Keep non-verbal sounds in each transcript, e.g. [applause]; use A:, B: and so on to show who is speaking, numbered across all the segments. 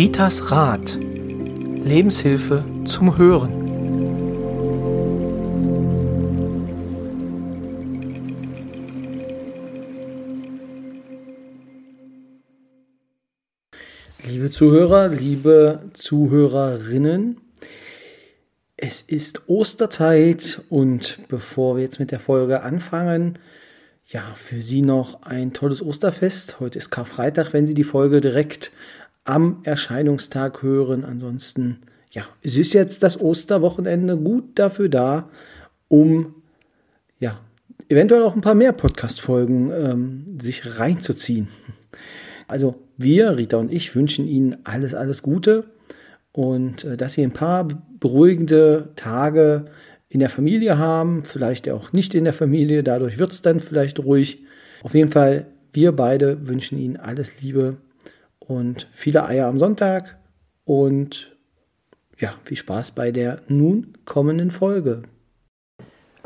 A: Ritas Rat. Lebenshilfe zum Hören. Liebe Zuhörer, liebe Zuhörerinnen, es ist Osterzeit und bevor wir jetzt mit der Folge anfangen, ja, für Sie noch ein tolles Osterfest. Heute ist Karfreitag, wenn Sie die Folge direkt am Erscheinungstag hören. Ansonsten, ja, es ist jetzt das Osterwochenende gut dafür da, um, ja, eventuell auch ein paar mehr Podcast-Folgen ähm, sich reinzuziehen. Also wir, Rita und ich, wünschen Ihnen alles, alles Gute und äh, dass Sie ein paar beruhigende Tage in der Familie haben, vielleicht auch nicht in der Familie, dadurch wird es dann vielleicht ruhig. Auf jeden Fall, wir beide wünschen Ihnen alles Liebe und viele Eier am Sonntag und ja, viel Spaß bei der nun kommenden Folge.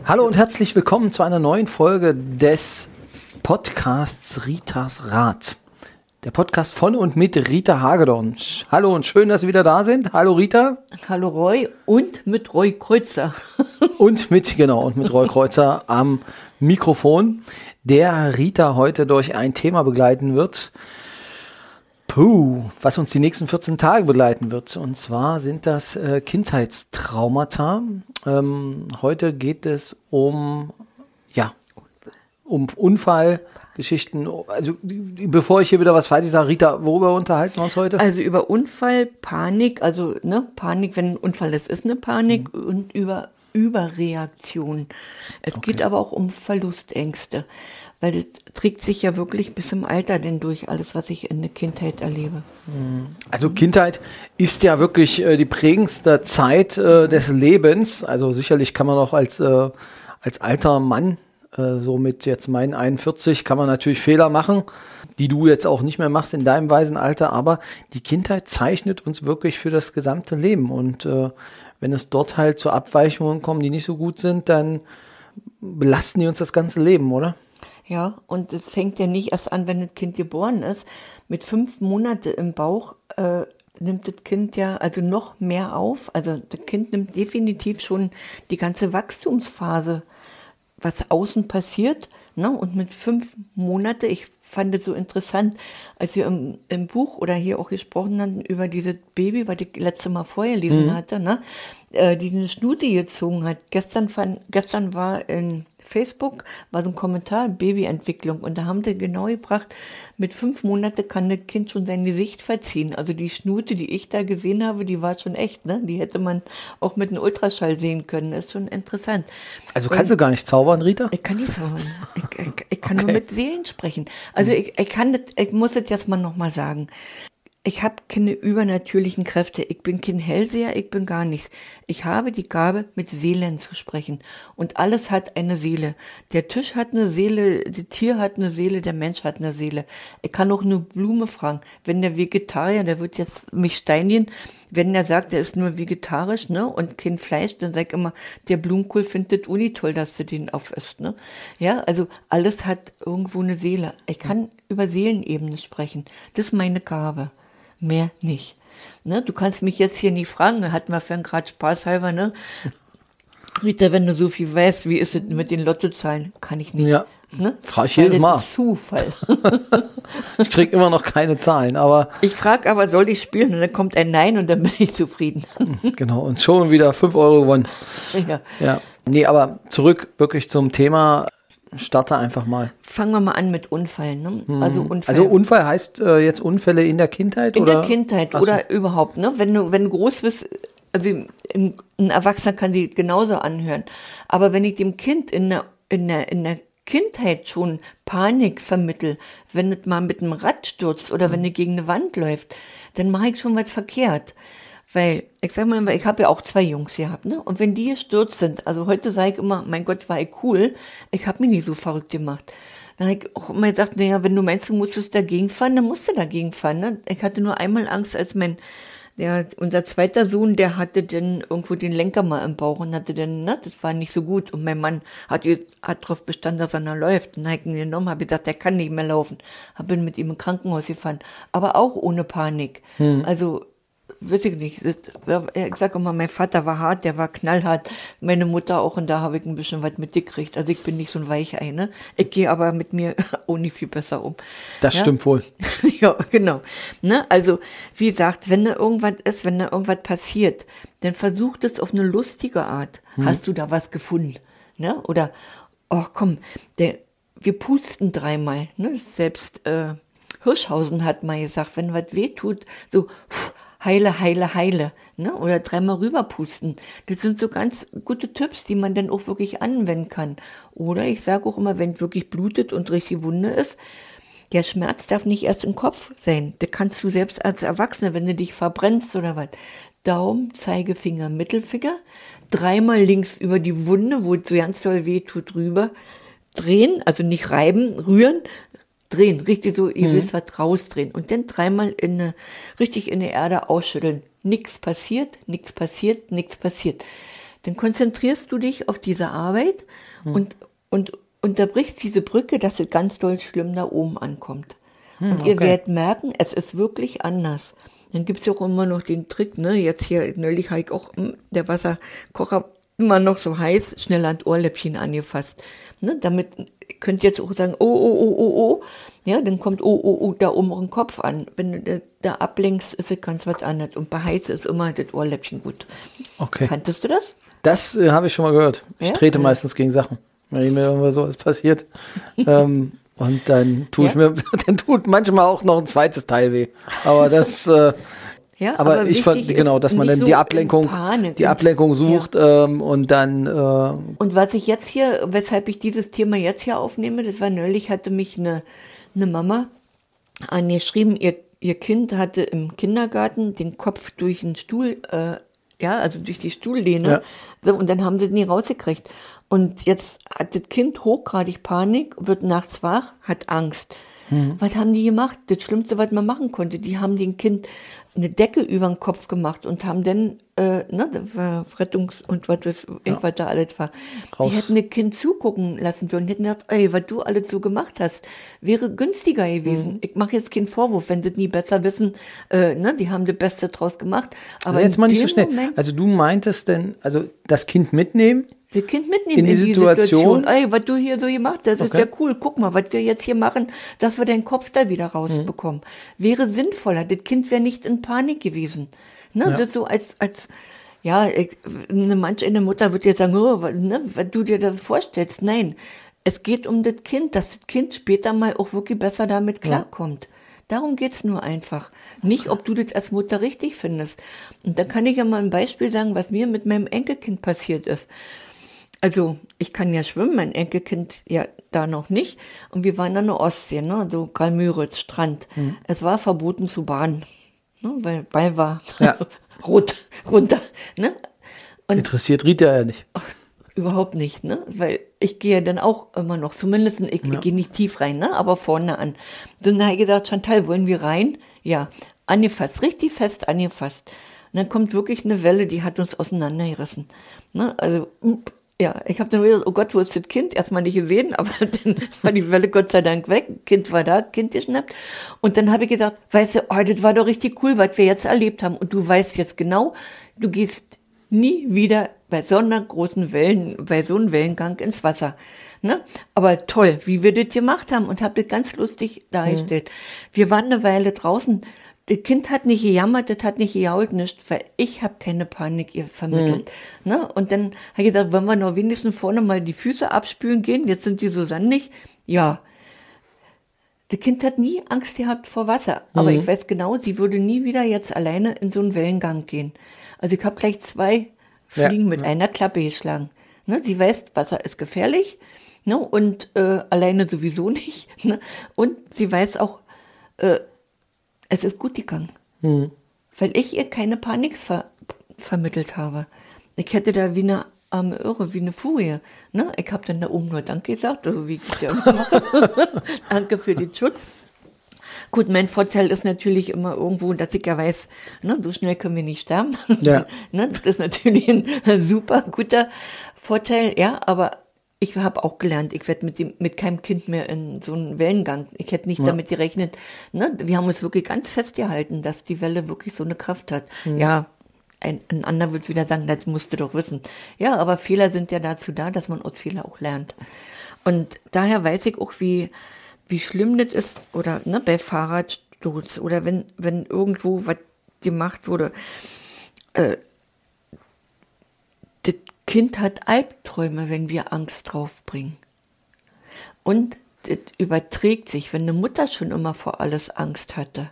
A: Hallo und herzlich willkommen zu einer neuen Folge des Podcasts Ritas Rat. Der Podcast von und mit Rita Hagedorn. Hallo und schön, dass Sie wieder da sind. Hallo Rita.
B: Hallo Roy und mit Roy Kreuzer. [laughs]
A: und mit, genau, und mit Roy Kreuzer am Mikrofon, der Rita heute durch ein Thema begleiten wird. Puh, was uns die nächsten 14 Tage begleiten wird. Und zwar sind das äh, Kindheitstraumata. Ähm, heute geht es um, ja, um Unfall, Geschichten. Also bevor ich hier wieder was falsch sage, Rita, worüber unterhalten wir uns heute?
B: Also über Unfall, Panik, also ne, Panik, wenn ein Unfall ist, ist eine Panik mhm. und über Überreaktion. Es okay. geht aber auch um Verlustängste, weil das trägt sich ja wirklich bis im Alter denn durch alles, was ich in der Kindheit erlebe.
A: Also Kindheit ist ja wirklich äh, die prägendste Zeit äh, des Lebens. Also sicherlich kann man auch als äh, als alter Mann äh, so mit jetzt meinen 41 kann man natürlich Fehler machen, die du jetzt auch nicht mehr machst in deinem weisen Alter, aber die Kindheit zeichnet uns wirklich für das gesamte Leben. Und äh, wenn es dort halt zu Abweichungen kommen, die nicht so gut sind, dann belasten die uns das ganze Leben, oder?
B: Ja, und es fängt ja nicht erst an, wenn das Kind geboren ist. Mit fünf Monaten im Bauch äh, nimmt das Kind ja also noch mehr auf. Also das Kind nimmt definitiv schon die ganze Wachstumsphase was außen passiert. Ne? Und mit fünf Monate, ich fand es so interessant, als wir im, im, Buch oder hier auch gesprochen hatten über dieses Baby, was ich letzte Mal vorher lesen mhm. hatte, ne? Äh, die eine Schnute gezogen hat. Gestern, fand, gestern war in Facebook war so ein Kommentar, Babyentwicklung. Und da haben sie genau gebracht, mit fünf Monaten kann das Kind schon sein Gesicht verziehen. Also die Schnute, die ich da gesehen habe, die war schon echt. Ne? Die hätte man auch mit einem Ultraschall sehen können. Das ist schon interessant.
A: Also kannst Und, du gar nicht zaubern, Rita?
B: Ich kann nicht zaubern. Ich, ich, ich kann okay. nur mit Seelen sprechen. Also ich, ich kann das, ich muss das jetzt mal nochmal sagen ich habe keine übernatürlichen Kräfte. Ich bin kein Hellseher, ich bin gar nichts. Ich habe die Gabe, mit Seelen zu sprechen. Und alles hat eine Seele. Der Tisch hat eine Seele, das Tier hat eine Seele, der Mensch hat eine Seele. Ich kann auch eine Blume fragen. Wenn der Vegetarier, der wird jetzt mich steinigen, wenn der sagt, er ist nur vegetarisch, ne, und kein Fleisch, dann sag ich immer, der Blumenkohl findet Uni toll, dass du den aufisst, ne. Ja, also alles hat irgendwo eine Seele. Ich kann über Seelenebene sprechen. Das ist meine Gabe mehr nicht. Ne, du kannst mich jetzt hier nie fragen, hatten wir für gerade Spaß halber, ne? Rita, wenn du so viel weißt, wie ist es mit den Lottozahlen? Kann ich nicht. Ja,
A: ne? frage ich jedes Mal.
B: Zufall. [laughs]
A: ich krieg immer noch keine Zahlen, aber.
B: Ich frage aber, soll ich spielen? Und dann kommt ein Nein und dann bin ich zufrieden. [laughs]
A: genau, und schon wieder 5 Euro gewonnen. Ja. ja. Nee, aber zurück wirklich zum Thema starte einfach mal.
B: Fangen wir mal an mit Unfällen. Ne?
A: Mhm. Also, Unfall. also Unfall heißt äh, jetzt Unfälle in der Kindheit?
B: In
A: oder?
B: der Kindheit so. oder überhaupt. Ne? Wenn, du, wenn du groß bist, also ein, Erwachsener kann sie genauso anhören. Aber wenn ich dem Kind in der, in der, in der Kindheit schon Panik vermittel, wenn es mal mit einem Rad stürzt oder wenn es gegen eine Wand läuft, dann mache ich schon was verkehrt. Weil, ich sag mal, ich habe ja auch zwei Jungs gehabt, ne? Und wenn die gestürzt sind, also heute sage ich immer, mein Gott, war ich cool, ich habe mich nie so verrückt gemacht. Dann habe ich auch immer gesagt, naja, wenn du meinst, du musstest dagegen fahren, dann musst du dagegen fahren. Ne? Ich hatte nur einmal Angst, als mein Ja, unser zweiter Sohn, der hatte dann irgendwo den Lenker mal im Bauch und hatte dann, ne, das war nicht so gut. Und mein Mann hat, hat darauf bestanden, dass er noch läuft. Und dann habe ich ihn genommen, habe gesagt, der kann nicht mehr laufen. Habe ihn mit ihm im Krankenhaus gefahren. Aber auch ohne Panik. Hm. Also weiß ich nicht. Ich sage immer, mein Vater war hart, der war knallhart. Meine Mutter auch und da habe ich ein bisschen was mitgekriegt. Also ich bin nicht so ein Weichei, ne? Ich gehe aber mit mir [laughs] auch nicht viel besser um.
A: Das ja? stimmt wohl. [laughs]
B: ja, genau. Ne? Also, wie gesagt, wenn da irgendwas ist, wenn da irgendwas passiert, dann versuch das auf eine lustige Art. Hm. Hast du da was gefunden? Ne? Oder, oh komm, der, wir pusten dreimal. Ne? Selbst äh, Hirschhausen hat mal gesagt, wenn was weh tut, so, pff, heile, heile, heile, ne? Oder dreimal rüberpusten. Das sind so ganz gute Tipps, die man dann auch wirklich anwenden kann. Oder ich sage auch immer, wenn wirklich blutet und richtig Wunde ist, der Schmerz darf nicht erst im Kopf sein. Das kannst du selbst als Erwachsener, wenn du dich verbrennst oder was. Daumen, Zeigefinger, Mittelfinger, dreimal links über die Wunde, wo es so ganz doll weh tut, rüber drehen, also nicht reiben, rühren, drehen, richtig so, ihr mhm. wisst was, rausdrehen und dann dreimal in eine, richtig in die Erde ausschütteln. Nichts passiert, nichts passiert, nichts passiert. Dann konzentrierst du dich auf diese Arbeit mhm. und, und unterbrichst diese Brücke, dass es ganz doll schlimm da oben ankommt. Mhm, und ihr okay. werdet merken, es ist wirklich anders. Dann gibt's ja auch immer noch den Trick, ne? Jetzt hier neulich habe ich auch hm, der Wasserkocher immer noch so heiß, schnell an Ohrläppchen angefasst. Ne? Damit könnt ihr jetzt auch sagen, oh, oh, oh, oh, oh. Ja, dann kommt oh, oh, oh da oben im Kopf an. Wenn du da ablenkst, ist es ganz was anderes. Und bei heiß ist immer das Ohrläppchen gut.
A: Okay.
B: Kanntest du das?
A: Das äh, habe ich schon mal gehört. Ich ja? trete ja. meistens gegen Sachen. Wenn mir irgendwas so was passiert. [laughs] ähm, und dann tue ich mir, [laughs] dann tut manchmal auch noch ein zweites Teil weh. Aber das, äh, ja, aber, aber ich fand genau, dass man dann so die Ablenkung, die Ablenkung sucht ja. ähm, und dann. Äh
B: und was ich jetzt hier, weshalb ich dieses Thema jetzt hier aufnehme, das war neulich hatte mich eine eine Mama angeschrieben, ihr ihr Kind hatte im Kindergarten den Kopf durch den Stuhl, äh, ja, also durch die Stuhllehne, ja. so, und dann haben sie den nie rausgekriegt. Und jetzt hat das Kind hochgradig Panik, wird nachts wach, hat Angst. Mhm. Was haben die gemacht? Das Schlimmste, was man machen konnte. Die haben dem Kind eine Decke über den Kopf gemacht und haben dann, äh, ne, Rettungs- und was das, irgendwas ja. da alles war. Raus. Die hätten das Kind zugucken lassen sollen, hätten gesagt, ey, was du alles so gemacht hast, wäre günstiger gewesen. Mhm. Ich mache jetzt keinen Vorwurf, wenn sie nie besser wissen, äh, ne, die haben das Beste draus gemacht. Aber
A: also jetzt mal nicht so schnell. Moment, also du meintest denn, also das Kind mitnehmen,
B: das Kind mitnehmen in die, in die Situation. Situation. Ey, was du hier so gemacht hast, okay. ist ja cool. Guck mal, was wir jetzt hier machen, dass wir deinen Kopf da wieder rausbekommen. Mhm. Wäre sinnvoller. Das Kind wäre nicht in Panik gewesen. Ne? Ja. Das so als, als, ja, eine manche eine Mutter wird jetzt sagen, oh, ne, was du dir da vorstellst. Nein. Es geht um das Kind, dass das Kind später mal auch wirklich besser damit klarkommt. Ja. Darum geht's nur einfach. Nicht, ob du das als Mutter richtig findest. Und da kann ich ja mal ein Beispiel sagen, was mir mit meinem Enkelkind passiert ist. Also ich kann ja schwimmen, mein Enkelkind ja da noch nicht. Und wir waren an der Ostsee, ne? so Karl-Müritz, Strand. Mhm. Es war verboten zu bahnen, ne? weil Ball war ja. [laughs] rot, runter. Ne?
A: Und Interessiert Rita ja nicht.
B: Ach, [laughs] überhaupt nicht, ne? Weil ich gehe ja dann auch immer noch, zumindest ich, ja. ich gehe nicht tief rein, ne? Aber vorne an. Dann habe ich gedacht, Chantal, wollen wir rein? Ja, angefasst, richtig fest angefasst. Und dann kommt wirklich eine Welle, die hat uns auseinandergerissen. Ne? Also, ja, ich habe dann wieder, oh Gott, wo ist das Kind? Erstmal nicht gesehen, aber [laughs] dann war die Welle Gott sei Dank weg. Kind war da, Kind geschnappt. Und dann habe ich gesagt, weißt du, oh, das war doch richtig cool, was wir jetzt erlebt haben. Und du weißt jetzt genau, du gehst nie wieder bei so einer großen Wellen, bei so einem Wellengang ins Wasser. Ne? Aber toll, wie wir das gemacht haben und habe das ganz lustig dargestellt. Mhm. Wir waren eine Weile draußen, das Kind hat nicht gejammert, das hat nicht gejault, nicht, weil ich habe keine Panik ihr vermittelt. Mhm. Ne? Und dann habe ich gesagt, wollen wir noch wenigstens vorne mal die Füße abspülen gehen, jetzt sind die so sandig. Ja. Das Kind hat nie Angst gehabt vor Wasser, aber mhm. ich weiß genau, sie würde nie wieder jetzt alleine in so einen Wellengang gehen. Also ich habe gleich zwei Fliegen ja. mit einer Klappe geschlagen. Ne? Sie weiß, Wasser ist gefährlich ne? und äh, alleine sowieso [laughs] nicht. Ne? Und sie weiß auch, äh, es ist gut gegangen. Mhm. Weil ich ihr keine Panik ver vermittelt habe. Ich hätte da wie eine arme Irre, wie eine Furie. Ne? Ich habe dann da oben nur Danke gesagt, also wie ich ja mache. [laughs] Danke für den Schutz. Gut, mein Vorteil ist natürlich immer irgendwo, dass ich ja weiß, ne, so schnell können wir nicht sterben.
A: Ja. [laughs]
B: ne, das ist natürlich ein super guter Vorteil, ja, aber ich habe auch gelernt, ich werde mit dem mit keinem Kind mehr in so einen Wellengang. Ich hätte nicht
A: Ja.
B: damit gerechnet. Ne? Wir haben uns wirklich ganz festgehalten, dass die Welle wirklich so eine Kraft hat.
A: Mhm.
B: Ja, ein, ein anderer wird wieder sagen, das musst du doch wissen. Ja, aber Fehler sind ja dazu da, dass man aus Fehler auch lernt. Und daher weiß ich auch, wie, wie schlimm das ist, oder ne, bei Fahrradsturz oder wenn, wenn irgendwo was gemacht wurde. Äh, Kind hat Albträume, wenn wir Angst draufbringen. Und das überträgt sich, wenn eine Mutter schon immer vor alles Angst hatte,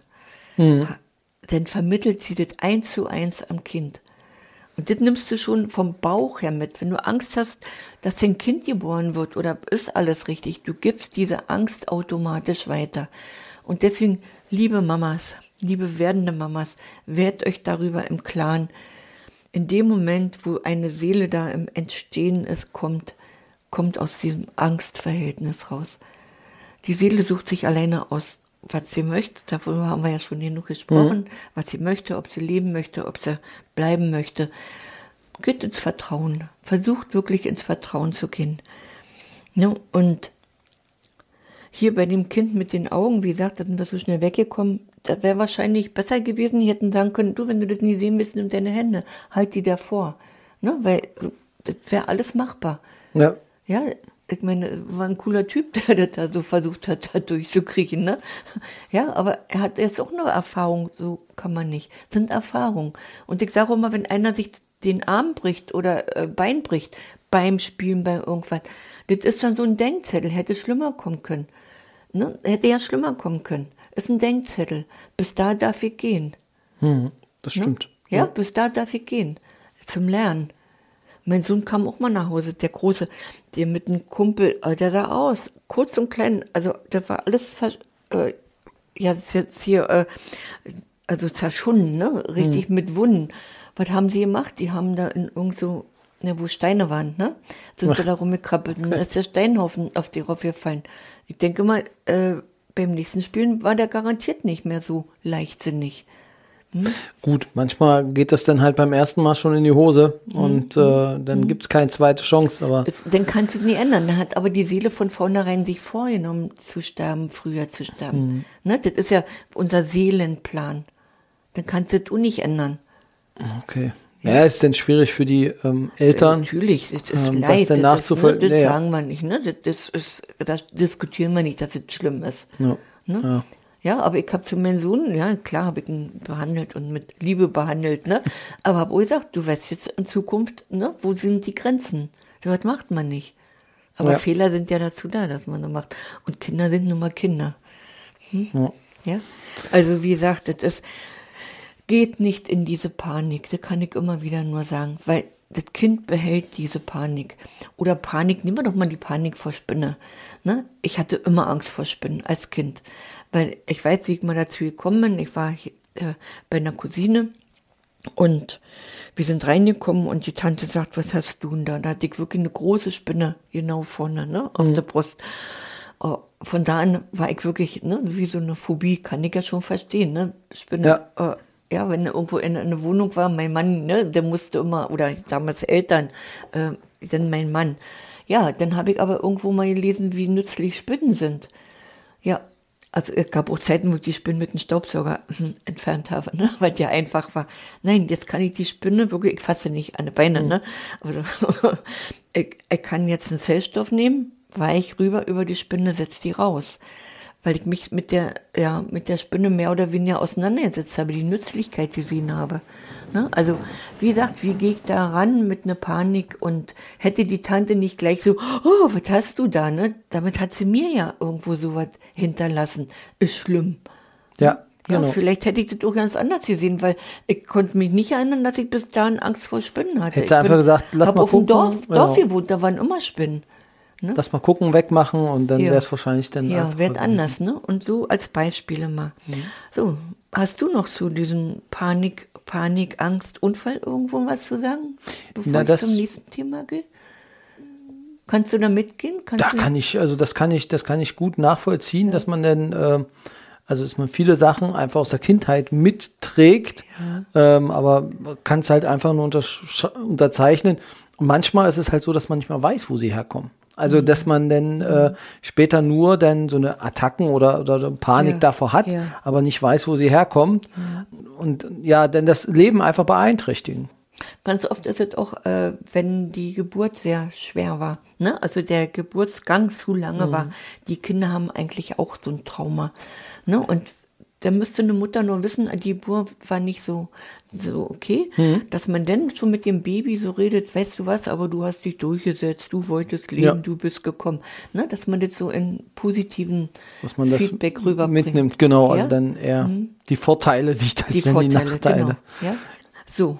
B: dann vermittelt sie das eins zu eins am Kind. Und das nimmst du schon vom Bauch her mit. Wenn du Angst hast, dass dein Kind geboren wird oder ist alles richtig, du gibst diese Angst automatisch weiter. Und deswegen, liebe Mamas, liebe werdende Mamas, werdet euch darüber im Klaren. In dem Moment, wo eine Seele da im Entstehen ist, kommt, kommt aus diesem Angstverhältnis raus. Die Seele sucht sich alleine aus, was sie möchte. Darüber haben wir ja schon genug gesprochen. Was sie möchte, ob sie leben möchte, ob sie bleiben möchte. Geht ins Vertrauen. Versucht wirklich ins Vertrauen zu gehen. Ne? Und hier bei dem Kind mit den Augen, wie gesagt, da sind wir so schnell weggekommen. Das wäre wahrscheinlich besser gewesen. Die hätten sagen können, du, wenn du das nie sehen willst, nimm deine Hände, halt die davor. Ne? Weil das wäre alles machbar.
A: Ja.
B: Ja, ich meine, war ein cooler Typ, [laughs] der das da so versucht hat, da durchzukriegen, ne? Ja, aber er hat jetzt auch eine Erfahrung, so kann man nicht. Das sind Erfahrungen. Und ich sage immer, wenn einer sich den Arm bricht oder äh, Bein bricht beim Spielen, bei irgendwas, das ist dann so ein Denkzettel, hätte schlimmer kommen können. Ne? Hätte ja schlimmer kommen können. Ist ein Denkzettel. Bis da darf ich gehen.
A: Das stimmt.
B: Ja, bis da darf ich gehen. Zum Lernen. Mein Sohn kam auch mal nach Hause, der Große, der mit einem Kumpel, äh, der sah aus, kurz und klein, also der war alles, äh, ja, das ist jetzt hier, äh, also zerschunden, ne, richtig mit Wunden. Was haben sie gemacht? Die haben da in irgend so, ne, wo Steine waren, ne, sind sie da rumgekrabbelt und dann ist der Steinhaufen auf die raufgefallen. Ich denke mal, äh, beim nächsten Spielen war der garantiert nicht mehr so leichtsinnig.
A: Gut, manchmal geht das dann halt beim ersten Mal schon in die Hose und äh, dann gibt's keine zweite Chance, aber
B: Es, dann kannst du es nie ändern. Dann hat aber die Seele von vornherein sich vorgenommen, zu sterben, früher zu sterben. Ne? Das ist ja unser Seelenplan. Dann kannst du es nicht ändern.
A: okay. Ja, ist denn schwierig für die ähm, Eltern.
B: Natürlich, das ist
A: ähm, das
B: Leid.
A: dann
B: das, ne,
A: nachzuvoll-
B: das
A: Ja, ja.
B: sagen wir nicht. Ne? Das, das, ist, das diskutieren wir nicht, dass es schlimm ist.
A: Ja.
B: Ne?
A: Ja.
B: Ja, aber ich habe zu meinem Sohn, ja, klar habe ich ihn behandelt und mit Liebe behandelt, ne? Aber habe auch gesagt, du weißt jetzt in Zukunft, ne, wo sind die Grenzen? Das macht man nicht. Aber
A: Ja.
B: Fehler sind ja dazu da, dass man so macht. Und Kinder sind nun mal Kinder.
A: Ja.
B: Ja? Also wie gesagt, das ist, geht nicht in diese Panik. Das kann ich immer wieder nur sagen, weil das Kind behält diese Panik. Oder Panik, nehmen wir doch mal die Panik vor Spinne. Ne? Ich hatte immer Angst vor Spinnen als Kind. Weil ich weiß, wie ich mal dazu gekommen bin. Ich war hier, äh, bei einer Cousine und wir sind reingekommen und die Tante sagt, was hast du denn da? Da hatte ich wirklich eine große Spinne genau vorne, ne, auf der Brust. Oh, Von da an war ich wirklich, ne, wie so eine Phobie, kann ich ja schon verstehen, ne, Spinne. Ja, äh, ja wenn irgendwo in einer Wohnung war, mein Mann, ne, der musste immer, oder damals Eltern, äh, dann mein Mann. Ja, dann habe ich aber irgendwo mal gelesen, wie nützlich Spinnen sind. Ja, also es gab auch Zeiten, wo ich die Spinne mit dem Staubsauger [laughs] entfernt habe, ne? weil der einfach war. Nein, jetzt kann ich die Spinne wirklich, ich fasse nicht an die Beine, ne? Aber [laughs] ich, ich kann jetzt einen Zellstoff nehmen, weich rüber über die Spinne, setz die raus. Weil ich mich mit der, ja, mit der Spinne mehr oder weniger auseinandergesetzt habe, die Nützlichkeit gesehen habe. Ne? Also, wie gesagt, wie gehe ich da ran mit einer Panik und hätte die Tante nicht gleich so, oh, was hast du da, ne? Damit hat sie mir ja irgendwo sowas hinterlassen. Ist schlimm.
A: Ja,
B: Ja,
A: genau.
B: vielleicht hätte ich das auch ganz anders gesehen, weil ich konnte mich nicht erinnern, dass ich bis dahin Angst vor Spinnen hatte.
A: Hättest du
B: ich
A: einfach gesagt, lass mal
B: auf dem
A: gucken,
B: Dorf,
A: genau.
B: Dorf gewohnt, da waren immer Spinnen.
A: Lass mal gucken, wegmachen und dann
B: Ja.
A: wäre es wahrscheinlich dann
B: Ja, wird anders, ne? Und so als Beispiele mal.
A: Mhm.
B: So, hast du noch zu diesem Panik, Panik, Angst, Unfall irgendwo was zu sagen, bevor
A: Na,
B: ich
A: das-
B: zum nächsten Thema gehe? Kannst du da mitgehen? Kannst
A: Da kann ich, also das kann ich, das kann ich gut nachvollziehen, dass man dann, äh, Also dass man viele Sachen einfach aus der Kindheit mitträgt, ja. ähm, aber kann es halt einfach nur unterzeichnen. Und manchmal ist es halt so, dass man nicht mehr weiß, wo sie herkommen. Also, mhm. dass man dann äh, später nur dann so eine Attacken oder, oder Panik ja. davor hat, ja. aber nicht weiß, wo sie herkommt. Und ja, denn das Leben einfach beeinträchtigen.
B: Ganz oft ist es auch, äh, wenn die Geburt sehr schwer war, ne? also der Geburtsgang zu lange mhm. war. Die Kinder haben eigentlich auch so ein Trauma. Ne? Und da müsste eine Mutter nur wissen, die Geburt war nicht so, so okay, mhm. dass man dann schon mit dem Baby so redet, weißt du was, aber du hast dich durchgesetzt, du wolltest leben, ja. du bist gekommen. Ne? Dass man das so in positiven
A: dass man Feedback das rüberbringt. mitnimmt, genau, also ja? also dann eher mhm. die Vorteile sieht als die, Vorteile, die Nachteile. Genau.
B: Ja? So,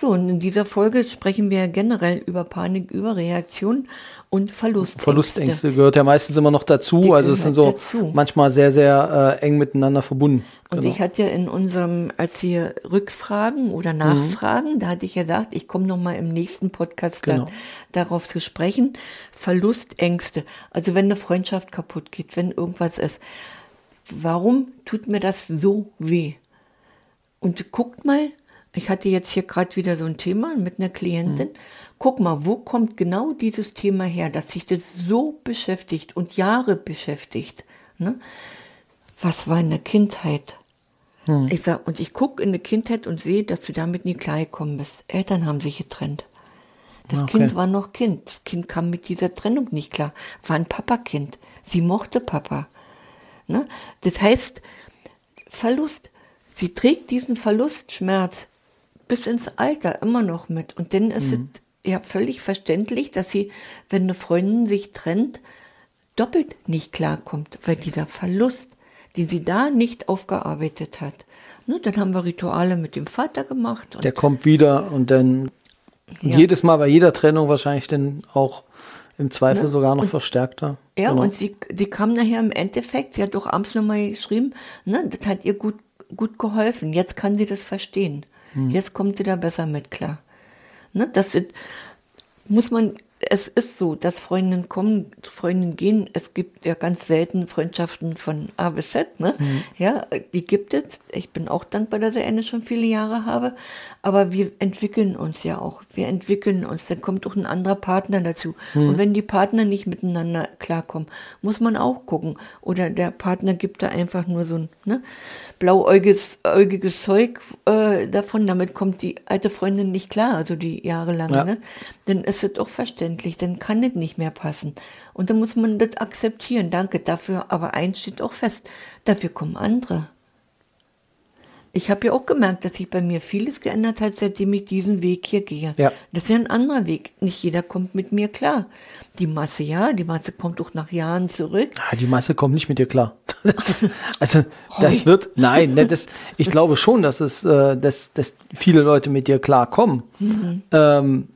B: so, und in dieser Folge sprechen wir generell über Panik, Überreaktion und Verlustängste.
A: Verlustängste gehört ja meistens immer noch dazu. Die also es sind so dazu. manchmal sehr, sehr äh, eng miteinander verbunden.
B: Und genau. ich hatte ja in unserem, als wir Rückfragen oder Nachfragen, mhm. da hatte ich ja gedacht, ich komme nochmal im nächsten Podcast genau. da, darauf zu sprechen. Verlustängste. Also wenn eine Freundschaft kaputt geht, wenn irgendwas ist. Warum tut mir das so weh? Und guckt mal, ich hatte jetzt hier gerade wieder so ein Thema mit einer Klientin. Mhm. Guck mal, wo kommt genau dieses Thema her, dass sich das so beschäftigt und Jahre beschäftigt? Ne? Was war in der Kindheit? Mhm. Ich sag, und ich gucke in der Kindheit und sehe, dass du damit nie klargekommen bist. Eltern haben sich getrennt. Das okay. Kind war noch Kind. Das Kind kam mit dieser Trennung nicht klar. War ein Papakind. Sie mochte Papa. Ne? Das heißt, Verlust. Sie trägt diesen Verlustschmerz bis ins Alter immer noch mit. Und dann ist mhm. es ja völlig verständlich, dass sie, wenn eine Freundin sich trennt, doppelt nicht klarkommt, weil dieser Verlust, den sie da nicht aufgearbeitet hat. Ne, dann haben wir Rituale mit dem Vater gemacht.
A: Der kommt wieder und dann ja. jedes Mal bei jeder Trennung wahrscheinlich dann auch im Zweifel ne? sogar noch und, verstärkter.
B: Ja, genau. und sie, sie kam nachher im Endeffekt, sie hat doch abends nochmal geschrieben, ne, das hat ihr gut, gut geholfen. Jetzt kann sie das verstehen. Jetzt kommt sie da besser mit klar. Ne, das muss man es ist so, dass Freundinnen kommen, Freundinnen gehen. Es gibt ja ganz selten Freundschaften von A bis Z. Ne? Mhm. Ja, die gibt es. Ich bin auch dankbar, dass ich eine schon viele Jahre habe. Aber wir entwickeln uns ja auch. Wir entwickeln uns. Dann kommt auch ein anderer Partner dazu. Mhm. Und wenn die Partner nicht miteinander klarkommen, muss man auch gucken. Oder der Partner gibt da einfach nur so ein ne, blauäugiges äugiges Zeug äh, davon. Damit kommt die alte Freundin nicht klar, also die jahrelang. Ja. Ne? Dann ist es auch verständlich verständlich, dann kann das nicht mehr passen. Und dann muss man das akzeptieren. Danke dafür, aber eins steht auch fest, dafür kommen andere. Ich habe ja auch gemerkt, dass sich bei mir vieles geändert hat, seitdem ich diesen Weg hier gehe. Ja. Das ist ja ein anderer Weg. Nicht jeder kommt mit mir klar. Die Masse ja, die Masse kommt auch nach Jahren zurück.
A: Ah, die Masse kommt nicht mit dir klar. [laughs] Das, also das wird, nein, ne, das, ich glaube schon, dass es, äh, dass, dass viele Leute mit dir klarkommen. Mhm. Ähm,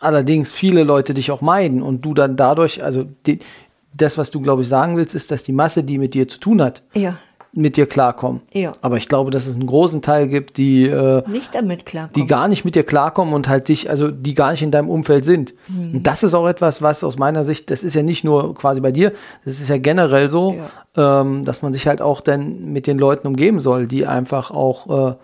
A: allerdings viele Leute dich auch meiden und du dann dadurch, also die, das, was du, glaube ich, sagen willst, ist, dass die Masse, die mit dir zu tun hat,
B: ja.
A: mit dir klarkommen.
B: Ja.
A: Aber ich glaube, dass es einen großen Teil gibt, die äh,
B: nicht damit klarkommen.
A: die gar nicht mit dir klarkommen und halt dich, also die gar nicht in deinem Umfeld sind. Mhm. Und das ist auch etwas, was aus meiner Sicht, das ist ja nicht nur quasi bei dir, das ist ja generell so, ja. ähm, dass man sich halt auch dann mit den Leuten umgeben soll, die einfach auch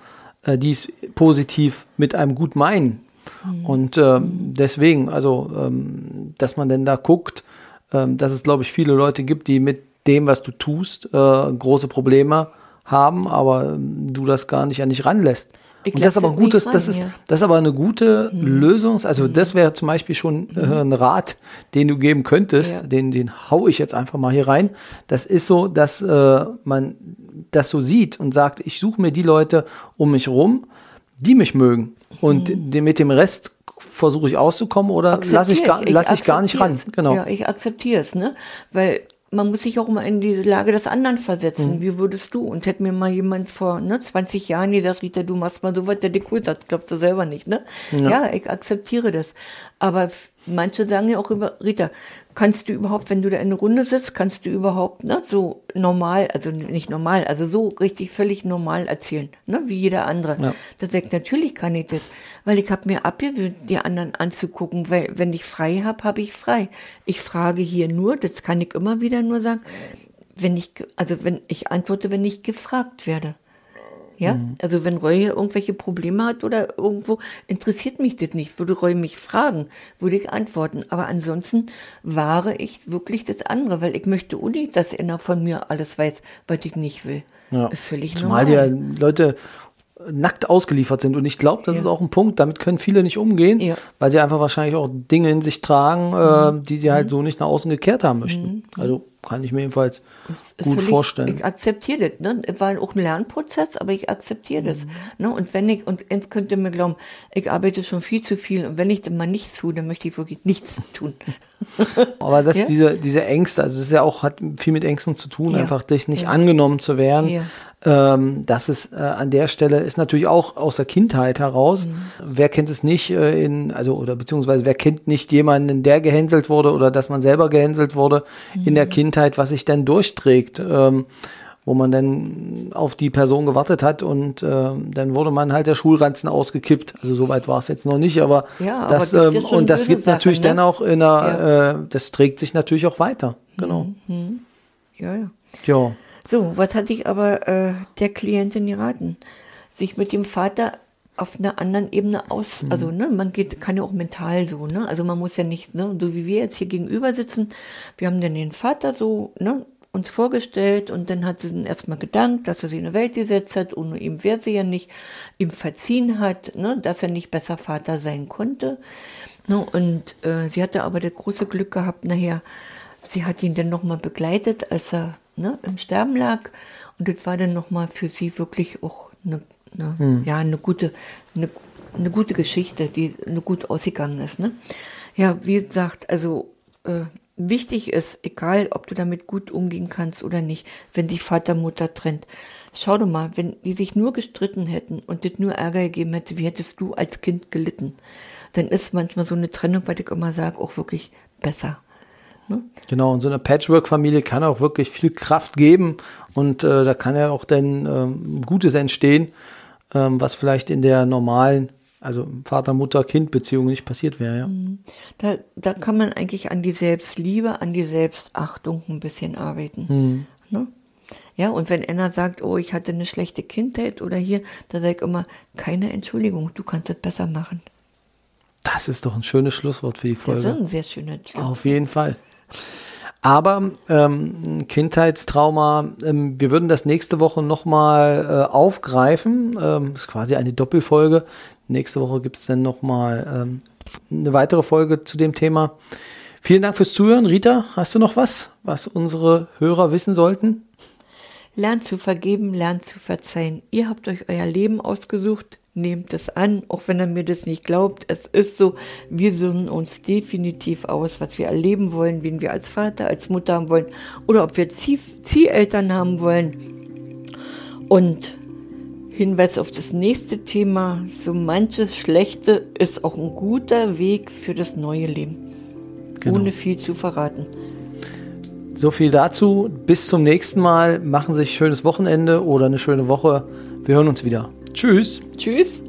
A: äh, äh die es positiv mit einem gut meinen. Mhm. Und ähm, deswegen, also, ähm, dass man denn da guckt, ähm, dass es, glaube ich, viele Leute gibt, die mit dem, was du tust, äh, große Probleme haben, aber ähm, du das gar nicht an dich ranlässt. Ich und das ist aber gutes, das ist, das ist aber eine gute mhm. Lösung. Also mhm. das wäre zum Beispiel schon äh, mhm. ein Rat, den du geben könntest. Ja. Den, den hau ich jetzt einfach mal hier rein. Das ist so, dass äh, man das so sieht und sagt, ich suche mir die Leute um mich rum, die mich mögen. Und mhm. mit dem Rest versuche ich auszukommen oder lasse ich, gar, lass ich gar nicht ran.
B: Genau. Ja, ich akzeptiere es, ne? Weil man muss sich auch immer in die Lage des anderen versetzen. Mhm. Wie würdest du? Und hätte mir mal jemand vor ne, 20 Jahren gesagt, Rita, du machst mal so was, der dich gut hat, glaubst du selber nicht, ne? Ja. ja, ich akzeptiere das. Aber manche sagen ja auch über, Rita, kannst du überhaupt, wenn du da in der Runde sitzt, kannst du überhaupt ne, so normal, also nicht normal, also so richtig völlig normal erzählen, ne, wie jeder andere. Ja. Da sagt natürlich kann ich das, weil ich habe mir abgewöhnt, die anderen anzugucken, weil wenn ich frei habe, habe ich frei. Ich frage hier nur, das kann ich immer wieder nur sagen, wenn ich, also wenn ich antworte, wenn ich gefragt werde. Ja, mhm. also wenn Roy irgendwelche Probleme hat oder irgendwo, interessiert mich das nicht. Würde Roy mich fragen, würde ich antworten. Aber ansonsten wahre ich wirklich das andere, weil ich möchte Uni, dass er von mir alles weiß, was ich nicht will.
A: Ja. Völlig Zumal normal. die Leute nackt ausgeliefert sind. Und ich glaube, das ja. ist auch ein Punkt, damit können viele nicht umgehen, ja. weil sie einfach wahrscheinlich auch Dinge in sich tragen, äh, mhm. die sie halt mhm. so nicht nach außen gekehrt haben möchten. Mhm. Also kann ich mir jedenfalls gut Völlig, vorstellen.
B: Ich akzeptiere das. Ne? Es war auch ein Lernprozess, aber ich akzeptiere mhm. das. Ne? Und wenn ich, und jetzt könnt ihr mir glauben, ich arbeite schon viel zu viel und wenn ich dann mal nichts tue, dann möchte ich wirklich nichts tun. [laughs]
A: aber das, ja? diese, diese Ängste, also das ist ja auch, hat viel mit Ängsten zu tun, ja. einfach dich nicht ja. angenommen zu werden. Ähm, das ist äh, an der Stelle ist natürlich auch aus der Kindheit heraus. Mhm. Wer kennt es nicht äh, in, also oder beziehungsweise wer kennt nicht jemanden, der gehänselt wurde oder dass man selber gehänselt wurde mhm. in der mhm. Kindheit, was sich dann durchträgt, ähm, wo man dann auf die Person gewartet hat und äh, dann wurde man halt der Schulranzen ausgekippt. Also soweit war es jetzt noch nicht, aber
B: ja,
A: das aber ähm, und das gibt Sachen, natürlich ne? dann auch in einer, ja. äh, das trägt sich natürlich auch weiter. Genau.
B: Mhm. Ja, ja.
A: Ja.
B: So, was hatte ich aber äh, der Klientin geraten? Sich mit dem Vater auf einer anderen Ebene aus, mhm. also ne, man geht, kann ja auch mental so, ne, also man muss ja nicht, ne, so wie wir jetzt hier gegenüber sitzen, wir haben dann den Vater so, ne, uns vorgestellt und dann hat sie dann erstmal gedankt, dass er sie in die Welt gesetzt hat, ohne ihm wäre sie ja nicht, ihm verziehen hat, ne, dass er nicht besser Vater sein konnte, ne, und äh, sie hatte aber das große Glück gehabt, nachher, sie hat ihn dann nochmal begleitet, als er ne, im Sterben lag. Und das war dann nochmal für sie wirklich auch eine, eine hm. ja, eine gute, eine, eine gute Geschichte, die eine gut ausgegangen ist. Ne? Ja, wie gesagt, also äh, wichtig ist, egal ob du damit gut umgehen kannst oder nicht, wenn sich Vater, Mutter trennt. Schau doch mal, wenn die sich nur gestritten hätten und das nur Ärger gegeben hätte, wie hättest du als Kind gelitten? Dann ist manchmal so eine Trennung, weil ich immer sage, auch wirklich besser.
A: Ne? Genau, und so eine Patchwork-Familie kann auch wirklich viel Kraft geben und äh, da kann ja auch dann ähm, Gutes entstehen, ähm, was vielleicht in der normalen, also Vater, Mutter, Kind-Beziehung nicht passiert wäre. Ja. Mhm.
B: Da, da kann man eigentlich an die Selbstliebe, an die Selbstachtung ein bisschen arbeiten. Mhm. Ne? Ja, und wenn einer sagt, oh, ich hatte eine schlechte Kindheit oder hier, da sage ich immer, keine Entschuldigung, du kannst es besser machen.
A: Das ist doch ein schönes Schlusswort für die Folge.
B: Das ist ein sehr schönes
A: Schlusswort. Auf jeden Fall. Aber ähm, Kindheitstrauma, ähm, wir würden das nächste Woche nochmal äh, aufgreifen. Ähm, ist quasi eine Doppelfolge. Nächste Woche gibt es dann nochmal ähm, eine weitere Folge zu dem Thema. Vielen Dank fürs Zuhören. Rita, hast du noch was, was unsere Hörer wissen sollten?
B: Lernt zu vergeben, lernt zu verzeihen. Ihr habt euch euer Leben ausgesucht nehmt es an, auch wenn er mir das nicht glaubt. Es ist so, wir suchen uns definitiv aus, was wir erleben wollen, wen wir als Vater, als Mutter haben wollen oder ob wir Zieh Zieheltern haben wollen. Und Hinweis auf das nächste Thema, so manches Schlechte ist auch ein guter Weg für das neue Leben, genau. ohne viel zu verraten.
A: So viel dazu. Bis zum nächsten Mal. Machen Sie sich ein schönes Wochenende oder eine schöne Woche. Wir hören uns wieder. Tschüss.
B: Tschüss.